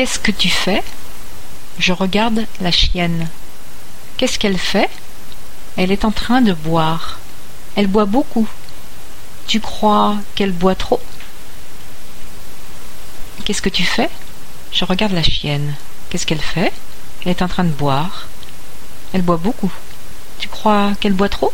Qu'est-ce que tu fais? Je regarde la chienne. Qu'est-ce qu'elle fait? Elle est en train de boire. Elle boit beaucoup. Tu crois qu'elle boit trop? Qu'est-ce que tu fais? Je regarde la chienne. Qu'est-ce qu'elle fait? Elle est en train de boire. Elle boit beaucoup. Tu crois qu'elle boit trop?